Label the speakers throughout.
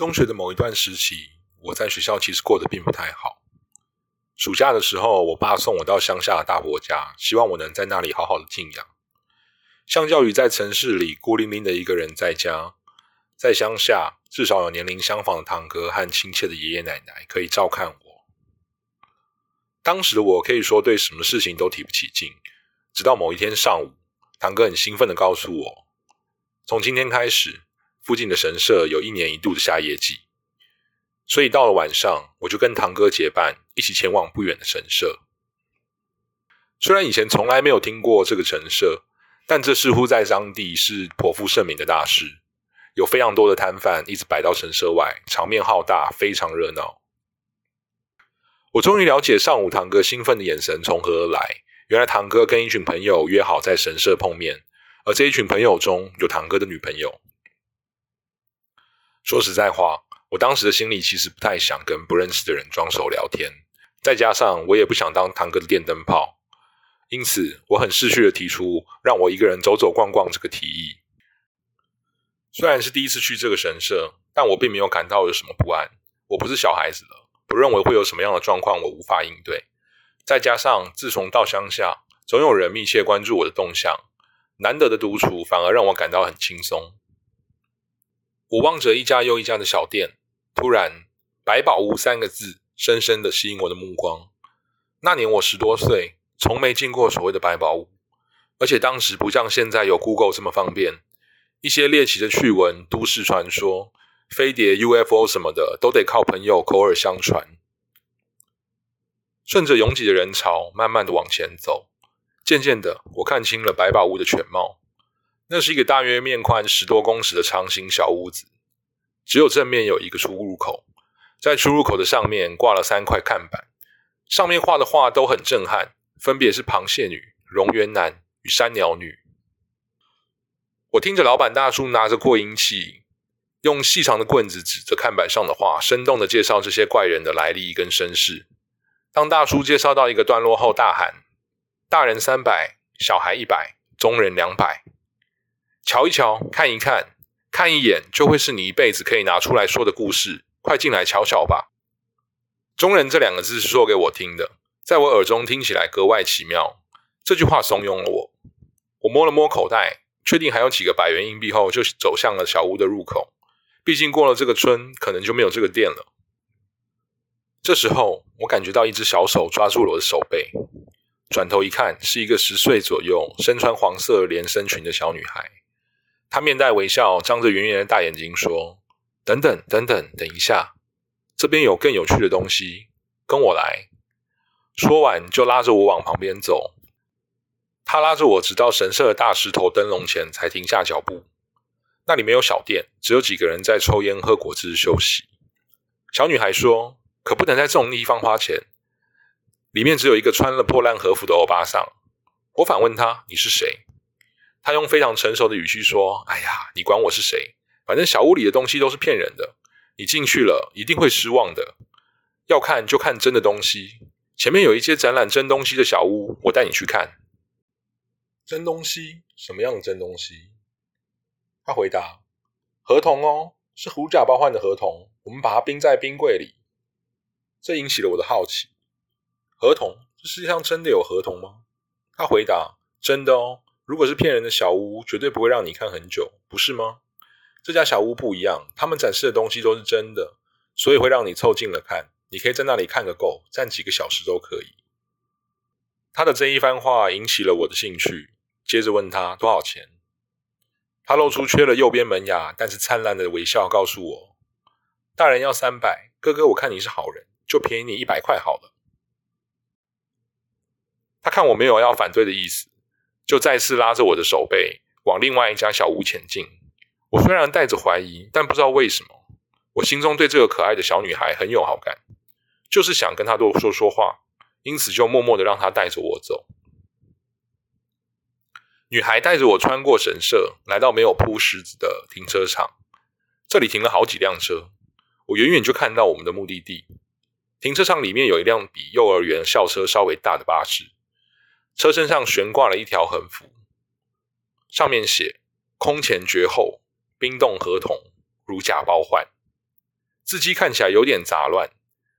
Speaker 1: 中学的某一段时期，我在学校其实过得并不太好。暑假的时候，我爸送我到乡下的大伯家，希望我能在那里好好的静养。相较于在城市里孤零零的一个人在家，在乡下至少有年龄相仿的堂哥和亲切的爷爷奶奶可以照看我。当时的我可以说对什么事情都提不起劲，直到某一天上午，堂哥很兴奋的告诉我，从今天开始。附近的神社有一年一度的夏夜祭，所以到了晚上，我就跟堂哥结伴一起前往不远的神社。虽然以前从来没有听过这个神社，但这似乎在当地是颇负盛名的大事，有非常多的摊贩一直摆到神社外，场面浩大，非常热闹。我终于了解上午堂哥兴奋的眼神从何而来，原来堂哥跟一群朋友约好在神社碰面，而这一群朋友中有堂哥的女朋友。说实在话，我当时的心里其实不太想跟不认识的人装熟聊天，再加上我也不想当堂哥的电灯泡，因此我很识趣的提出让我一个人走走逛逛这个提议。虽然是第一次去这个神社，但我并没有感到有什么不安。我不是小孩子了，不认为会有什么样的状况我无法应对。再加上自从到乡下，总有人密切关注我的动向，难得的独处反而让我感到很轻松。我望着一家又一家的小店，突然“百宝屋”三个字深深的吸引我的目光。那年我十多岁，从没进过所谓的百宝屋，而且当时不像现在有 Google 这么方便，一些猎奇的趣闻、都市传说、飞碟、UFO 什么的，都得靠朋友口耳相传。顺着拥挤的人潮，慢慢的往前走，渐渐的，我看清了百宝屋的全貌。那是一个大约面宽十多公尺的长形小屋子，只有正面有一个出入口，在出入口的上面挂了三块看板，上面画的画都很震撼，分别是螃蟹女、蝾螈男与山鸟女。我听着老板大叔拿着扩音器，用细长的棍子指着看板上的画，生动的介绍这些怪人的来历跟身世。当大叔介绍到一个段落后，大喊：“大人三百，小孩一百，中人两百。”瞧一瞧，看一看，看一眼，就会是你一辈子可以拿出来说的故事。快进来瞧瞧吧！中人这两个字是说给我听的，在我耳中听起来格外奇妙。这句话怂恿了我。我摸了摸口袋，确定还有几个百元硬币后，就走向了小屋的入口。毕竟过了这个村，可能就没有这个店了。这时候，我感觉到一只小手抓住了我的手背，转头一看，是一个十岁左右、身穿黄色连身裙的小女孩。他面带微笑，张着圆圆的大眼睛说：“等等，等等，等一下，这边有更有趣的东西，跟我来。”说完，就拉着我往旁边走。他拉着我直到神社的大石头灯笼前，才停下脚步。那里没有小店，只有几个人在抽烟、喝果汁、休息。小女孩说：“可不能在这种地方花钱。”里面只有一个穿了破烂和服的欧巴桑。我反问他：“你是谁？”他用非常成熟的语气说：“哎呀，你管我是谁？反正小屋里的东西都是骗人的，你进去了一定会失望的。要看就看真的东西。前面有一些展览真东西的小屋，我带你去看。真东西？什么样的真东西？”他回答：“合同哦，是狐假包换的合同。我们把它冰在冰柜里。”这引起了我的好奇。合同？这世界上真的有合同吗？他回答：“真的哦。”如果是骗人的小屋，绝对不会让你看很久，不是吗？这家小屋不一样，他们展示的东西都是真的，所以会让你凑近了看。你可以在那里看个够，站几个小时都可以。他的这一番话引起了我的兴趣，接着问他多少钱。他露出缺了右边门牙，但是灿烂的微笑，告诉我：大人要三百，哥哥我看你是好人，就便宜你一百块好了。他看我没有要反对的意思。就再次拉着我的手背往另外一家小屋前进。我虽然带着怀疑，但不知道为什么，我心中对这个可爱的小女孩很有好感，就是想跟她多说说话，因此就默默的让她带着我走。女孩带着我穿过神社，来到没有铺石子的停车场。这里停了好几辆车，我远远就看到我们的目的地。停车场里面有一辆比幼儿园校车稍微大的巴士。车身上悬挂了一条横幅，上面写“空前绝后，冰冻合同，如假包换”。字迹看起来有点杂乱，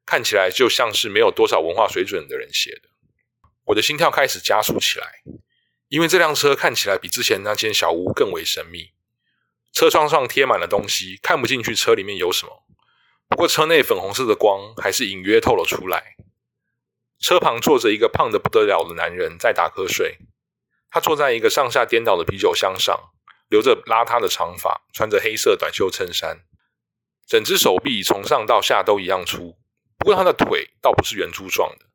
Speaker 1: 看起来就像是没有多少文化水准的人写的。我的心跳开始加速起来，因为这辆车看起来比之前那间小屋更为神秘。车窗上贴满了东西，看不进去车里面有什么。不过车内粉红色的光还是隐约透了出来。车旁坐着一个胖得不得了的男人在打瞌睡，他坐在一个上下颠倒的啤酒箱上，留着邋遢的长发，穿着黑色短袖衬衫，整只手臂从上到下都一样粗。不过他的腿倒不是圆珠状的，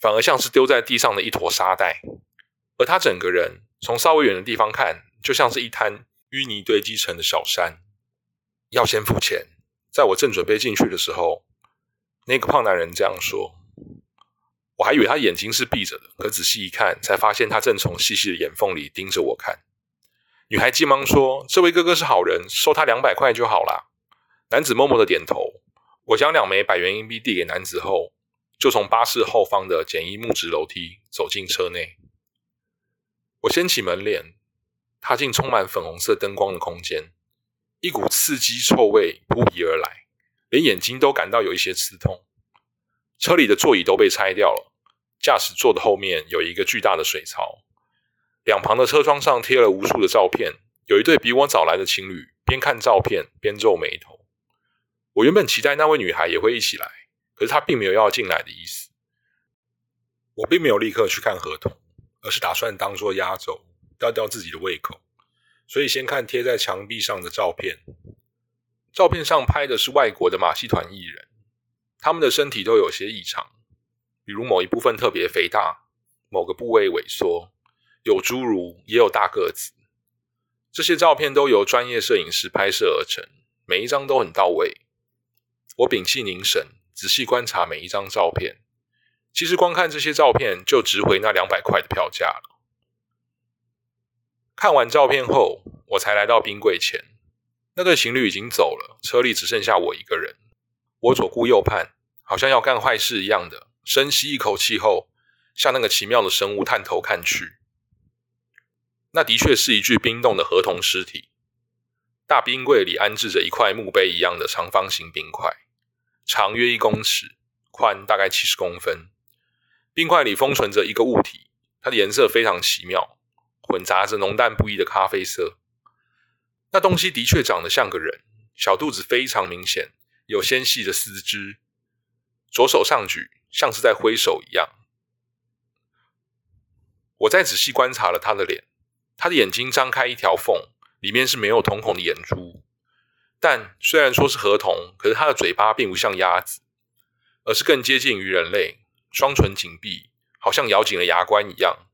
Speaker 1: 反而像是丢在地上的一坨沙袋。而他整个人从稍微远的地方看，就像是一滩。淤泥堆积成的小山，要先付钱。在我正准备进去的时候，那个胖男人这样说。我还以为他眼睛是闭着的，可仔细一看，才发现他正从细细的眼缝里盯着我看。女孩急忙说：“这位哥哥是好人，收他两百块就好啦。”男子默默的点头。我将两枚百元硬币递给男子后，就从巴士后方的简易木质楼梯走进车内。我掀起门帘。踏进充满粉红色灯光的空间，一股刺激臭味扑鼻而来，连眼睛都感到有一些刺痛。车里的座椅都被拆掉了，驾驶座的后面有一个巨大的水槽，两旁的车窗上贴了无数的照片。有一对比我早来的情侣，边看照片边皱眉头。我原本期待那位女孩也会一起来，可是她并没有要进来的意思。我并没有立刻去看合同，而是打算当做压轴。吊吊自己的胃口，所以先看贴在墙壁上的照片。照片上拍的是外国的马戏团艺人，他们的身体都有些异常，比如某一部分特别肥大，某个部位萎缩，有侏儒，也有大个子。这些照片都由专业摄影师拍摄而成，每一张都很到位。我屏气凝神，仔细观察每一张照片。其实光看这些照片就值回那两百块的票价了。看完照片后，我才来到冰柜前。那对情侣已经走了，车里只剩下我一个人。我左顾右盼，好像要干坏事一样的，深吸一口气后，向那个奇妙的生物探头看去。那的确是一具冰冻的河童尸体。大冰柜里安置着一块墓碑一样的长方形冰块，长约一公尺，宽大概七十公分。冰块里封存着一个物体，它的颜色非常奇妙。混杂着浓淡不一的咖啡色，那东西的确长得像个人，小肚子非常明显，有纤细的四肢，左手上举，像是在挥手一样。我再仔细观察了他的脸，他的眼睛张开一条缝，里面是没有瞳孔的眼珠。但虽然说是河童，可是他的嘴巴并不像鸭子，而是更接近于人类，双唇紧闭，好像咬紧了牙关一样。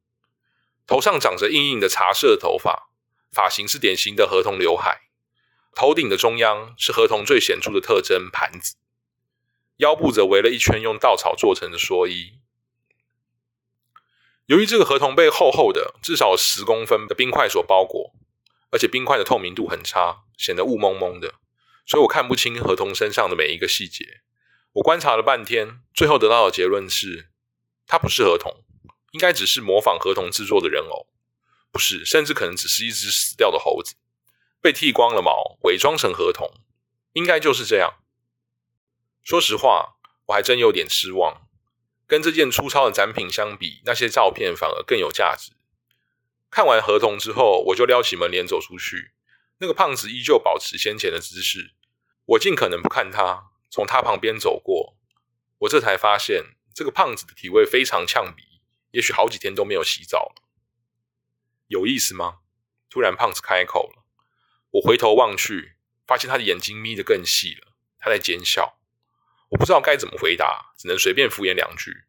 Speaker 1: 头上长着硬硬的茶色头发，发型是典型的河童刘海。头顶的中央是河童最显著的特征——盘子。腰部则围了一圈用稻草做成的蓑衣。由于这个河童被厚厚的至少十公分的冰块所包裹，而且冰块的透明度很差，显得雾蒙蒙的，所以我看不清河童身上的每一个细节。我观察了半天，最后得到的结论是：它不是河童。应该只是模仿合同制作的人偶，不是，甚至可能只是一只死掉的猴子，被剃光了毛，伪装成合同，应该就是这样。说实话，我还真有点失望。跟这件粗糙的展品相比，那些照片反而更有价值。看完合同之后，我就撩起门帘走出去。那个胖子依旧保持先前的姿势，我尽可能不看他，从他旁边走过。我这才发现，这个胖子的体味非常呛鼻。也许好几天都没有洗澡了，有意思吗？突然，胖子开口了。我回头望去，发现他的眼睛眯得更细了，他在奸笑。我不知道该怎么回答，只能随便敷衍两句。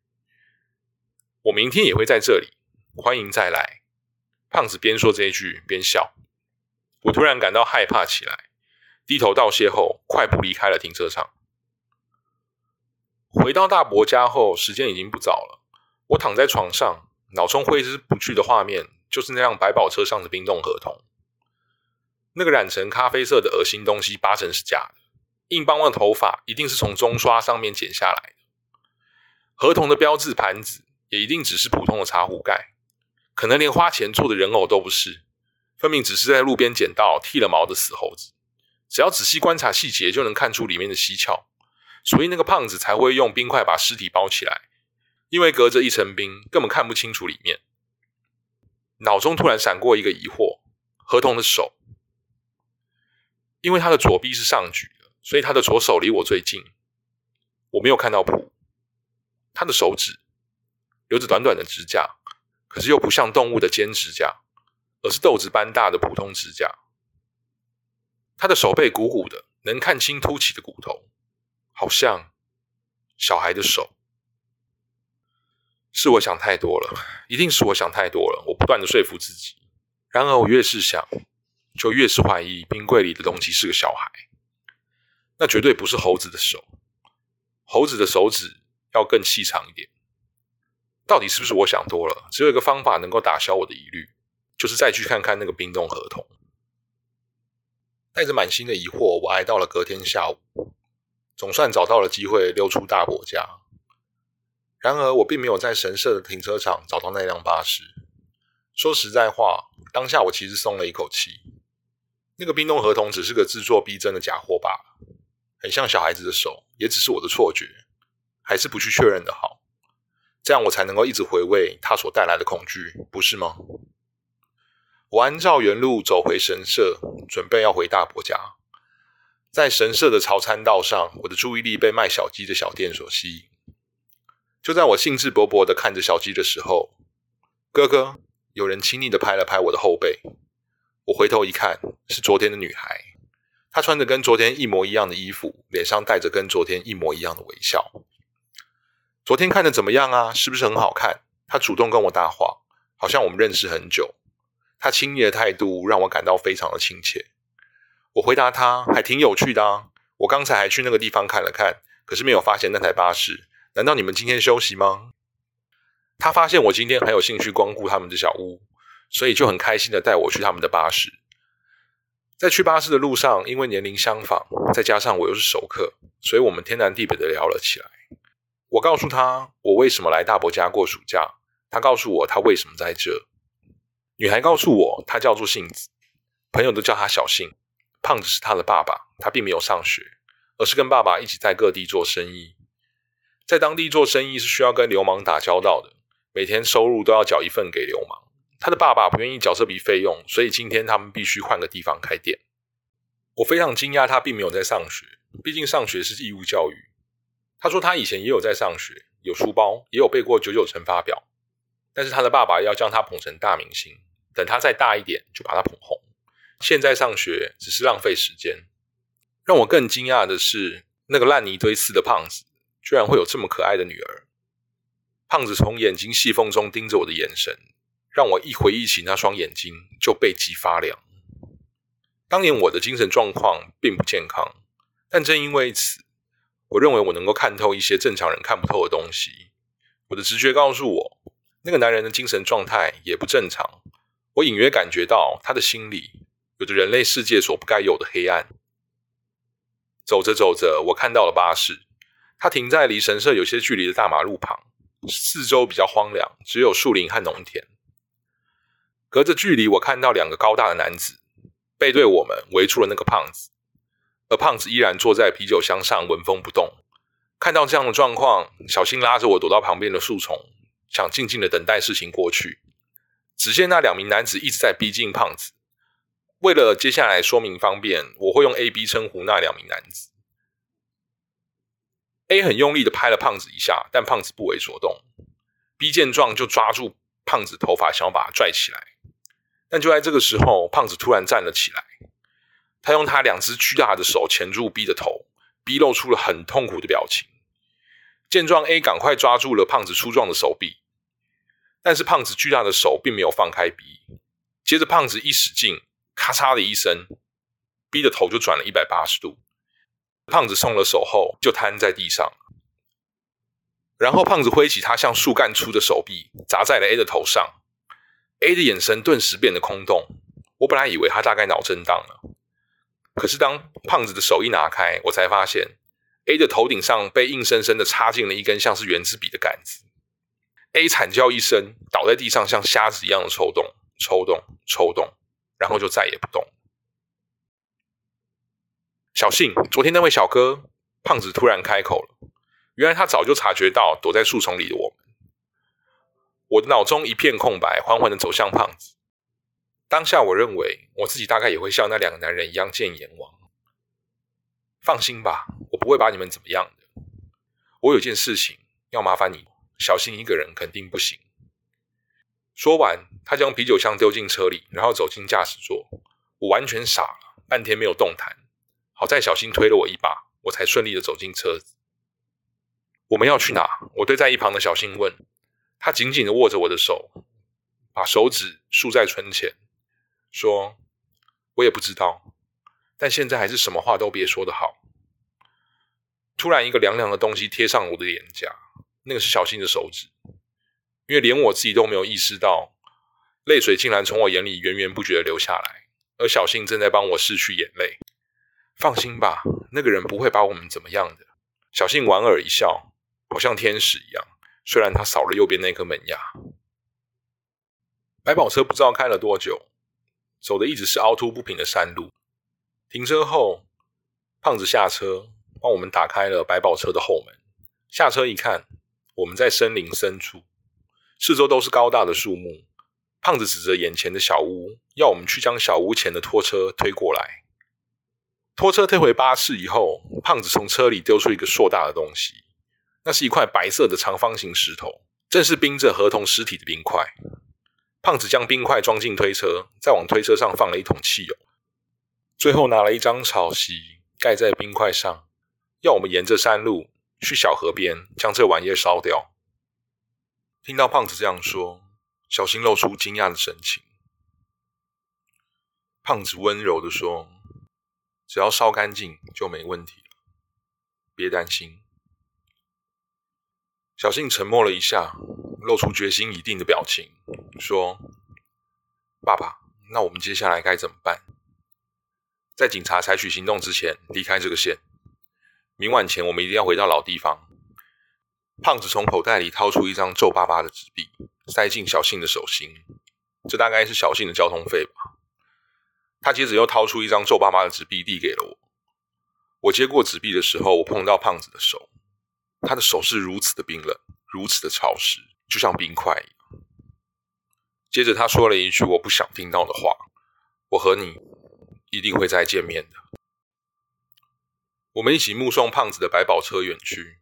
Speaker 1: 我明天也会在这里，欢迎再来。胖子边说这一句边笑。我突然感到害怕起来，低头道谢后，快步离开了停车场。回到大伯家后，时间已经不早了。我躺在床上，脑中挥之不去的画面就是那辆百宝车上的冰冻合同。那个染成咖啡色的恶心东西八成是假的，硬邦邦的头发一定是从中刷上面剪下来的。合同的标志盘子也一定只是普通的茶壶盖，可能连花钱做的人偶都不是，分明只是在路边捡到剃了毛的死猴子。只要仔细观察细节，就能看出里面的蹊跷。所以那个胖子才会用冰块把尸体包起来，因为隔着一层冰，根本看不清楚里面。脑中突然闪过一个疑惑：合同的手，因为他的左臂是上举的，所以他的左手离我最近。我没有看到谱，他的手指留着短短的指甲，可是又不像动物的尖指甲，而是豆子般大的普通指甲。他的手背鼓鼓的，能看清凸起的骨头。好像小孩的手，是我想太多了，一定是我想太多了。我不断的说服自己，然而我越是想，就越是怀疑冰柜里的东西是个小孩。那绝对不是猴子的手，猴子的手指要更细长一点。到底是不是我想多了？只有一个方法能够打消我的疑虑，就是再去看看那个冰冻合同。带着满心的疑惑，我挨到了隔天下午。总算找到了机会溜出大伯家，然而我并没有在神社的停车场找到那辆巴士。说实在话，当下我其实松了一口气。那个冰冻合同只是个制作逼真的假货罢了，很像小孩子的手，也只是我的错觉。还是不去确认的好，这样我才能够一直回味它所带来的恐惧，不是吗？我按照原路走回神社，准备要回大伯家。在神社的朝餐道上，我的注意力被卖小鸡的小店所吸引。就在我兴致勃勃的看着小鸡的时候，哥哥，有人轻昵的拍了拍我的后背。我回头一看，是昨天的女孩。她穿着跟昨天一模一样的衣服，脸上带着跟昨天一模一样的微笑。昨天看的怎么样啊？是不是很好看？她主动跟我搭话，好像我们认识很久。她亲昵的态度让我感到非常的亲切。我回答她，还挺有趣的啊！我刚才还去那个地方看了看，可是没有发现那台巴士。难道你们今天休息吗？她发现我今天很有兴趣光顾他们的小屋，所以就很开心的带我去他们的巴士。在去巴士的路上，因为年龄相仿，再加上我又是熟客，所以我们天南地北的聊了起来。我告诉他我为什么来大伯家过暑假，他告诉我他为什么在这。女孩告诉我，她叫做杏子，朋友都叫她小杏。胖子是他的爸爸，他并没有上学，而是跟爸爸一起在各地做生意。在当地做生意是需要跟流氓打交道的，每天收入都要缴一份给流氓。他的爸爸不愿意缴这笔费用，所以今天他们必须换个地方开店。我非常惊讶，他并没有在上学，毕竟上学是义务教育。他说他以前也有在上学，有书包，也有背过九九乘法表，但是他的爸爸要将他捧成大明星，等他再大一点就把他捧红。现在上学只是浪费时间。让我更惊讶的是，那个烂泥堆似的胖子，居然会有这么可爱的女儿。胖子从眼睛细缝中盯着我的眼神，让我一回忆起那双眼睛就背脊发凉。当年我的精神状况并不健康，但正因为此，我认为我能够看透一些正常人看不透的东西。我的直觉告诉我，那个男人的精神状态也不正常。我隐约感觉到他的心里。有着人类世界所不该有的黑暗。走着走着，我看到了巴士，它停在离神社有些距离的大马路旁，四周比较荒凉，只有树林和农田。隔着距离，我看到两个高大的男子背对我们，围住了那个胖子，而胖子依然坐在啤酒箱上，纹风不动。看到这样的状况，小新拉着我躲到旁边的树丛，想静静的等待事情过去。只见那两名男子一直在逼近胖子。为了接下来说明方便，我会用 A、B 称呼那两名男子。A 很用力的拍了胖子一下，但胖子不为所动。B 见状就抓住胖子头发，想要把他拽起来。但就在这个时候，胖子突然站了起来，他用他两只巨大的手钳住 B 的头，B 露出了很痛苦的表情。见状，A 赶快抓住了胖子粗壮的手臂，但是胖子巨大的手并没有放开 B。接着，胖子一使劲。咔嚓的一声，B 的头就转了一百八十度。胖子松了手后，就瘫在地上。然后胖子挥起他像树干粗的手臂，砸在了 A 的头上。A 的眼神顿时变得空洞。我本来以为他大概脑震荡了，可是当胖子的手一拿开，我才发现 A 的头顶上被硬生生的插进了一根像是圆珠笔的杆子。A 惨叫一声，倒在地上，像瞎子一样的抽动、抽动、抽动。然后就再也不动。小信，昨天那位小哥，胖子突然开口了。原来他早就察觉到躲在树丛里的我们。我的脑中一片空白，缓缓的走向胖子。当下，我认为我自己大概也会像那两个男人一样见阎王。放心吧，我不会把你们怎么样的。我有件事情要麻烦你，小心一个人肯定不行。说完，他将啤酒箱丢进车里，然后走进驾驶座。我完全傻了，半天没有动弹。好在小新推了我一把，我才顺利的走进车子。我们要去哪？我对在一旁的小新问。他紧紧的握着我的手，把手指竖在唇前，说：“我也不知道，但现在还是什么话都别说的好。”突然，一个凉凉的东西贴上我的脸颊，那个是小新的手指。因为连我自己都没有意识到，泪水竟然从我眼里源源不绝的流下来，而小信正在帮我拭去眼泪。放心吧，那个人不会把我们怎么样的。小信莞尔一笑，好像天使一样。虽然他少了右边那颗门牙。百宝车不知道开了多久，走的一直是凹凸不平的山路。停车后，胖子下车帮我们打开了百宝车的后门。下车一看，我们在森林深处。四周都是高大的树木，胖子指着眼前的小屋，要我们去将小屋前的拖车推过来。拖车推回巴士以后，胖子从车里丢出一个硕大的东西，那是一块白色的长方形石头，正是冰着合同尸体的冰块。胖子将冰块装进推车，再往推车上放了一桶汽油，最后拿了一张草席盖在冰块上，要我们沿着山路去小河边将这玩意烧掉。听到胖子这样说，小新露出惊讶的神情。胖子温柔的说：“只要烧干净就没问题了，别担心。”小信沉默了一下，露出决心已定的表情，说：“爸爸，那我们接下来该怎么办？在警察采取行动之前，离开这个县。明晚前，我们一定要回到老地方。”胖子从口袋里掏出一张皱巴巴的纸币，塞进小信的手心。这大概是小信的交通费吧。他接着又掏出一张皱巴巴的纸币，递给了我。我接过纸币的时候，我碰到胖子的手，他的手是如此的冰冷，如此的潮湿，就像冰块一样。接着他说了一句我不想听到的话：“我和你一定会再见面的。”我们一起目送胖子的百宝车远去。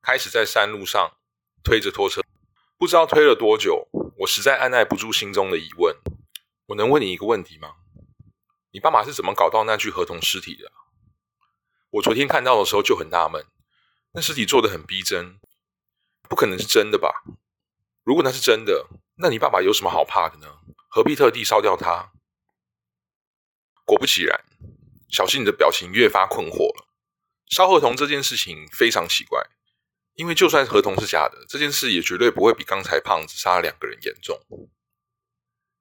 Speaker 1: 开始在山路上推着拖车，不知道推了多久，我实在按耐不住心中的疑问。我能问你一个问题吗？你爸爸是怎么搞到那具合同尸体的？我昨天看到的时候就很纳闷，那尸体做的很逼真，不可能是真的吧？如果那是真的，那你爸爸有什么好怕的呢？何必特地烧掉他？果不其然，小新的表情越发困惑了。烧合同这件事情非常奇怪。因为就算合同是假的，这件事也绝对不会比刚才胖子杀了两个人严重。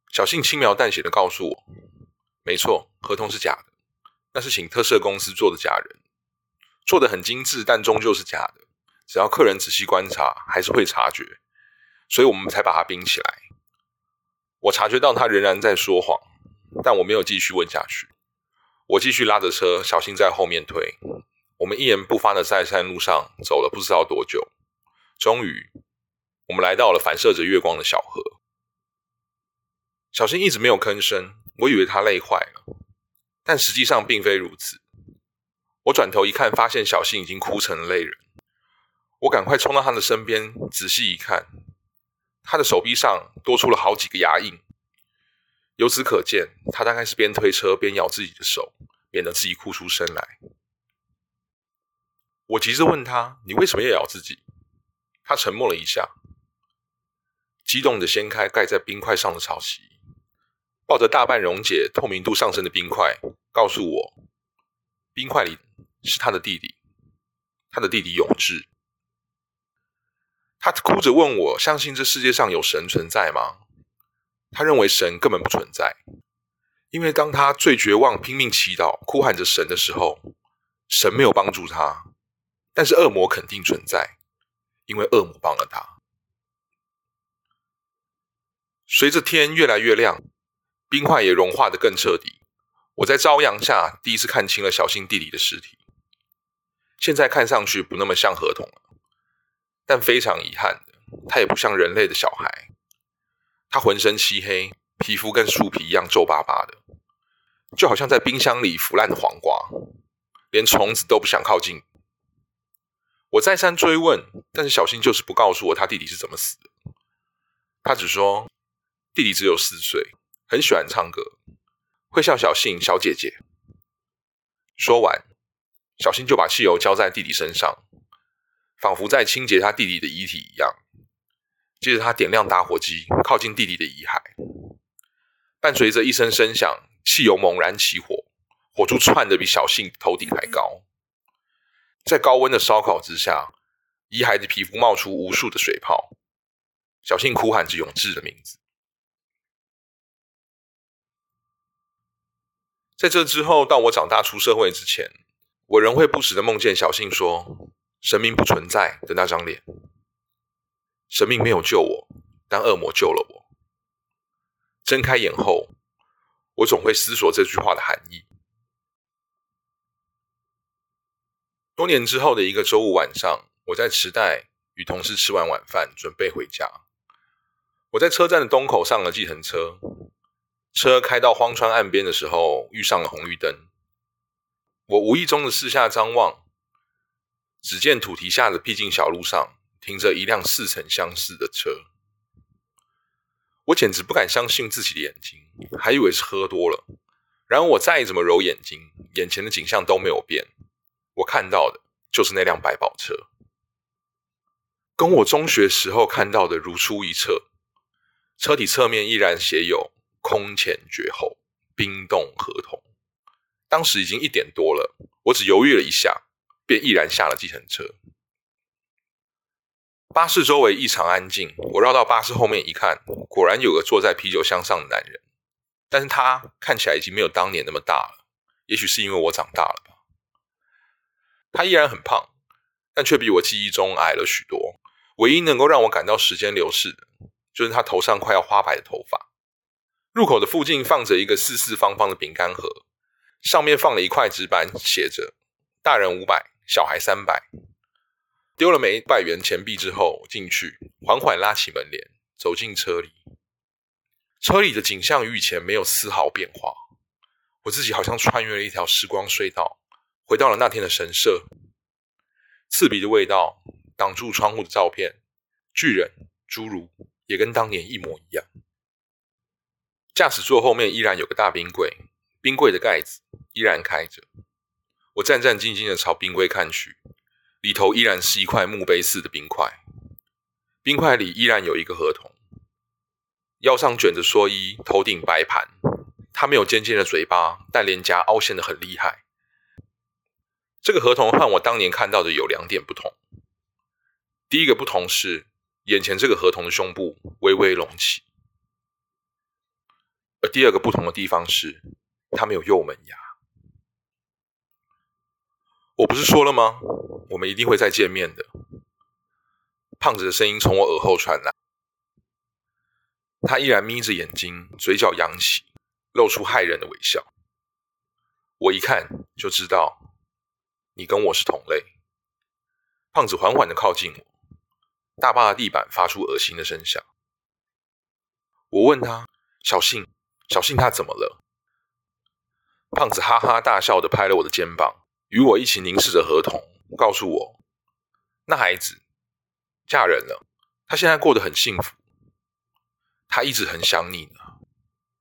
Speaker 1: 小信轻描淡写的告诉我：“没错，合同是假的，那是请特赦公司做的假人，做的很精致，但终究是假的。只要客人仔细观察，还是会察觉，所以我们才把它冰起来。我察觉到他仍然在说谎，但我没有继续问下去。我继续拉着车，小心在后面推。”我们一言不发的在山路上走了不知道多久，终于，我们来到了反射着月光的小河。小新一直没有吭声，我以为他累坏了，但实际上并非如此。我转头一看，发现小新已经哭成了泪人。我赶快冲到他的身边，仔细一看，他的手臂上多出了好几个牙印。由此可见，他大概是边推车边咬自己的手，免得自己哭出声来。我急着问他：“你为什么要咬自己？”他沉默了一下，激动的掀开盖在冰块上的草席，抱着大半溶解、透明度上升的冰块，告诉我：“冰块里是他的弟弟，他的弟弟永志。”他哭着问我：“相信这世界上有神存在吗？”他认为神根本不存在，因为当他最绝望、拼命祈祷、哭喊着神的时候，神没有帮助他。但是恶魔肯定存在，因为恶魔帮了他。随着天越来越亮，冰块也融化的更彻底。我在朝阳下第一次看清了小新弟弟的尸体。现在看上去不那么像合同了，但非常遗憾的，他也不像人类的小孩。他浑身漆黑，皮肤跟树皮一样皱巴巴的，就好像在冰箱里腐烂的黄瓜，连虫子都不想靠近。我再三追问，但是小新就是不告诉我他弟弟是怎么死的。他只说弟弟只有四岁，很喜欢唱歌，会叫小信小姐姐。说完，小新就把汽油浇在弟弟身上，仿佛在清洁他弟弟的遗体一样。接着，他点亮打火机，靠近弟弟的遗骸，伴随着一声声响，汽油猛然起火，火柱窜得比小信头顶还高。在高温的烧烤之下，遗骸的皮肤冒出无数的水泡。小信哭喊着永志的名字。在这之后，到我长大出社会之前，我仍会不时的梦见小信说“神明不存在”的那张脸。神明没有救我，但恶魔救了我。睁开眼后，我总会思索这句话的含义。多年之后的一个周五晚上，我在池袋与同事吃完晚饭，准备回家。我在车站的东口上了计程车，车开到荒川岸边的时候，遇上了红绿灯。我无意中的四下张望，只见土堤下的僻静小路上。停着一辆似曾相识的车，我简直不敢相信自己的眼睛，还以为是喝多了。然而我再怎么揉眼睛，眼前的景象都没有变。我看到的就是那辆百宝车，跟我中学时候看到的如出一辙。车体侧面依然写有“空前绝后，冰冻合同”。当时已经一点多了，我只犹豫了一下，便毅然下了计程车。巴士周围异常安静，我绕到巴士后面一看，果然有个坐在啤酒箱上的男人，但是他看起来已经没有当年那么大了，也许是因为我长大了吧。他依然很胖，但却比我记忆中矮了许多。唯一能够让我感到时间流逝的，就是他头上快要花白的头发。入口的附近放着一个四四方方的饼干盒，上面放了一块纸板，写着“大人五百，小孩三百”。丢了枚百元钱币之后，进去缓缓拉起门帘，走进车里。车里的景象与以前没有丝毫变化。我自己好像穿越了一条时光隧道，回到了那天的神社。刺鼻的味道挡住窗户的照片，巨人、侏儒也跟当年一模一样。驾驶座后面依然有个大冰柜，冰柜的盖子依然开着。我战战兢兢的朝冰柜看去。里头依然是一块墓碑似的冰块，冰块里依然有一个合同，腰上卷着蓑衣，头顶白盘。他没有尖尖的嘴巴，但脸颊凹陷的很厉害。这个合同和我当年看到的有两点不同。第一个不同是，眼前这个合同的胸部微微隆起，而第二个不同的地方是，他没有右门牙。我不是说了吗？我们一定会再见面的。胖子的声音从我耳后传来，他依然眯着眼睛，嘴角扬起，露出骇人的微笑。我一看就知道，你跟我是同类。胖子缓缓的靠近我，大巴的地板发出恶心的声响。我问他：“小信，小信他怎么了？”胖子哈哈大笑的拍了我的肩膀。与我一起凝视着合同，告诉我，那孩子嫁人了，她现在过得很幸福，她一直很想你呢。